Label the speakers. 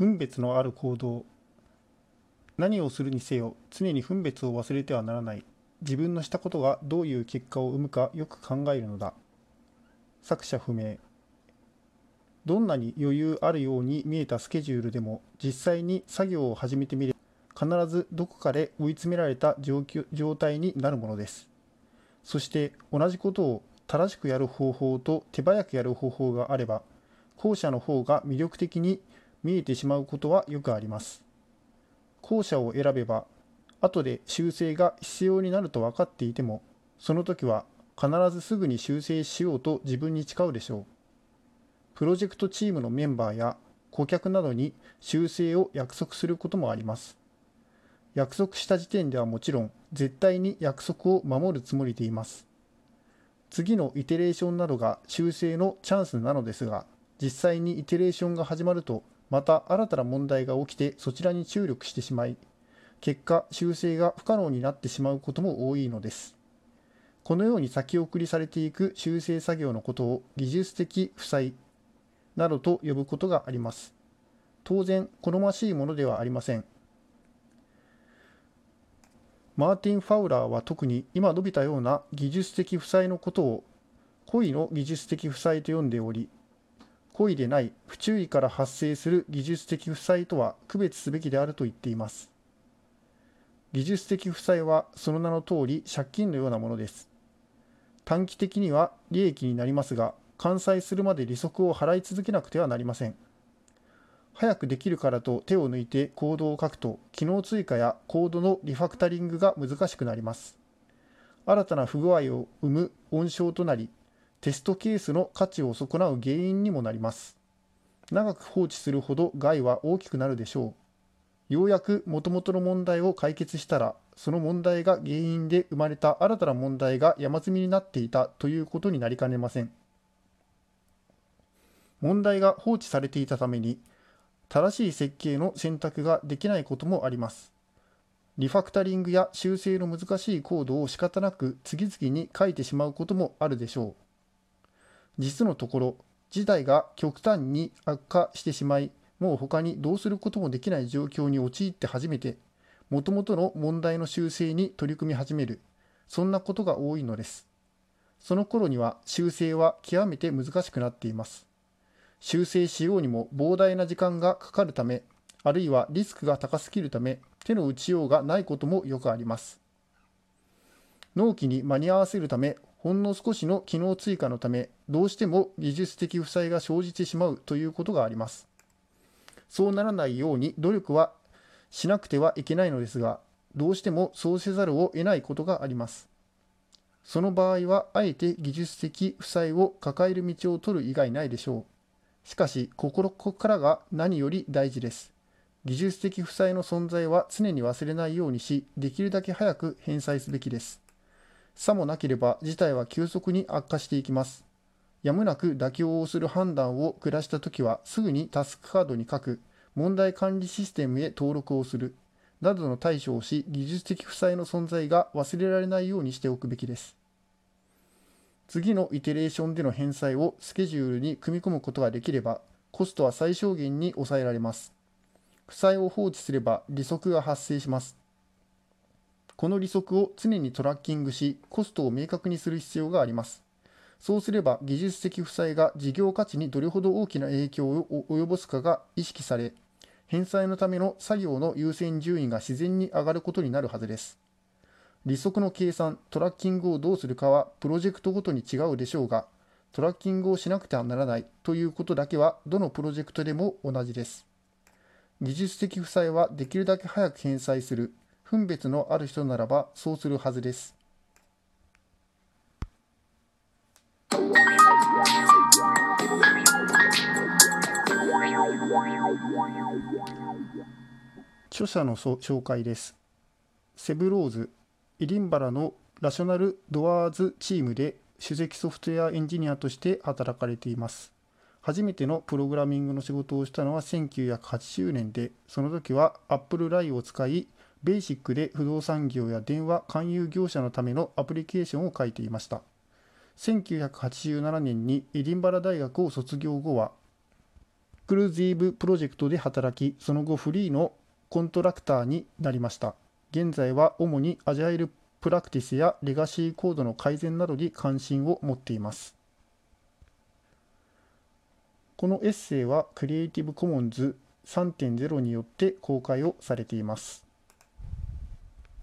Speaker 1: 分別のある行動何をするにせよ常に分別を忘れてはならない。自分のしたことがどういう結果を生むかよく考えるのだ。作者不明。どんなに余裕あるように見えたスケジュールでも実際に作業を始めてみれば必ずどこかで追い詰められた状況状態になるものです。そして同じことを正しくやる方法と手早くやる方法があれば後者の方が魅力的に見えてしまうことはよくあります。後者を選べば後で修正が必要になると分かっていてもその時は必ずすぐに修正しようと自分に誓うでしょう。プロジェクトチームのメンバーや顧客などに修正を約束することもあります。約束した時点ではもちろん絶対に約束を守るつもりでいます。次のイテレーションなどが修正のチャンスなのですが実際にイテレーションが始まるとまた新たな問題が起きてそちらに注力してしまい結果修正が不可能になってしまうことも多いのです。このように先送りされていく修正作業のことを技術的負債などと呼ぶことがあります。当然好ましいものではありません。マーティン・ファウラーは特に今述べたような技術的負債のことを故意の技術的負債と呼んでおり故意でない不注意から発生する技術的負債とは区別すべきであると言っています。技術的負債はその名の通り借金のようなものです。短期的には利益になりますが完済するまで利息を払い続けなくてはなりません。早くできるからと手を抜いてコードを書くと機能追加やコードのリファクタリングが難しくなります。新たな不具合を生む温床となりテストケースの価値を損なう原因にもなります長く放置するほど害は大きくなるでしょうようやく元々の問題を解決したらその問題が原因で生まれた新たな問題が山積みになっていたということになりかねません問題が放置されていたために正しい設計の選択ができないこともあります。リファクタリングや修正の難しいコードを仕方なく次々に書いてしまうこともあるでしょう。実のところ、事態が極端に悪化してしまい、もう他にどうすることもできない状況に陥って初めて、もともとの問題の修正に取り組み始める、そんなことが多いのです。その頃には修正は極めて難しくなっています。修正しようにも膨大な時間がかかるため、あるいはリスクが高すぎるため、手の打ちようがないこともよくあります。納期に間に合わせるため、ほんの少しの機能追加のため、どうしても技術的負債が生じてしまうということがあります。そうならないように努力はしなくてはいけないのですが、どうしてもそうせざるを得ないことがあります。その場合は、あえて技術的負債を抱える道を取る以外ないでしょう。しかし、心ここからが何より大事です。技術的負債の存在は常に忘れないようにし、できるだけ早く返済すべきです。さもなければ事態は急速に悪化していきます。やむなく妥協をする判断を下したときは、すぐにタスクカードに書く、問題管理システムへ登録をする、などの対処をし、技術的負債の存在が忘れられないようにしておくべきです。次のイテレーションでの返済をスケジュールに組み込むことができれば、コストは最小限に抑えられます。負債を放置すれば利息が発生します。この利息を常にトラッキングし、コストを明確にする必要があります。そうすれば技術的負債が事業価値にどれほど大きな影響を及ぼすかが意識され、返済のための作業の優先順位が自然に上がることになるはずです。利息の計算、トラッキングをどうするかはプロジェクトごとに違うでしょうが、トラッキングをしなくてはならないということだけはどのプロジェクトでも同じです。技術的負債はできるだけ早く返済する、分別のある人ならばそうするはずです。著者の紹介です。セブローズイリンバラのラショナルドアーズチームで首席ソフトウェアエンジニアとして働かれています。初めてのプログラミングの仕事をしたのは1980年で、その時は Apple i を使い、ベーシックで不動産業や電話勧誘業者のためのアプリケーションを書いていました。1987年にエディンバラ大学を卒業後は、クルーズィーブプロジェクトで働き、その後フリーのコントラクターになりました。現在は主にアジャイルプラクティスやレガシーコードの改善などに関心を持っています。このエッセイはクリエイティブコモンズ3.0によって公開をされています。